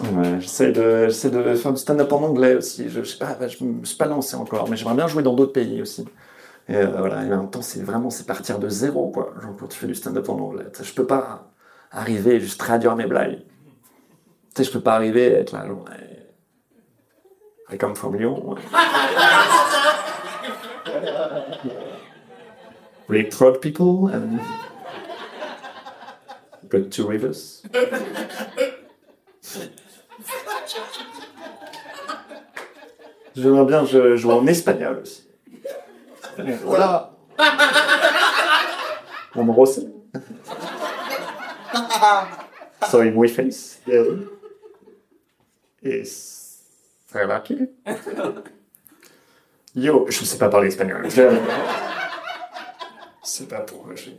Ouais, j'essaie de, j'essaie de faire du stand-up en anglais aussi. Je, je sais pas, je me suis pas lancé encore, mais j'aimerais bien jouer dans d'autres pays aussi. Et euh, voilà, et en même temps, c'est vraiment, c'est partir de zéro, quoi. Genre, quand tu fais du stand-up en anglais. Je peux pas arriver et juste traduire mes blagues. Tu sais, je peux pas arriver et être là, genre, I come from Lyon. really proud people and got two rivers. J'aimerais bien je- jouer en espagnol aussi. Voilà. On me. Soy muy feliz c'est lucky. Yo, je sais pas parler espagnol. C'est pas pourquoi je...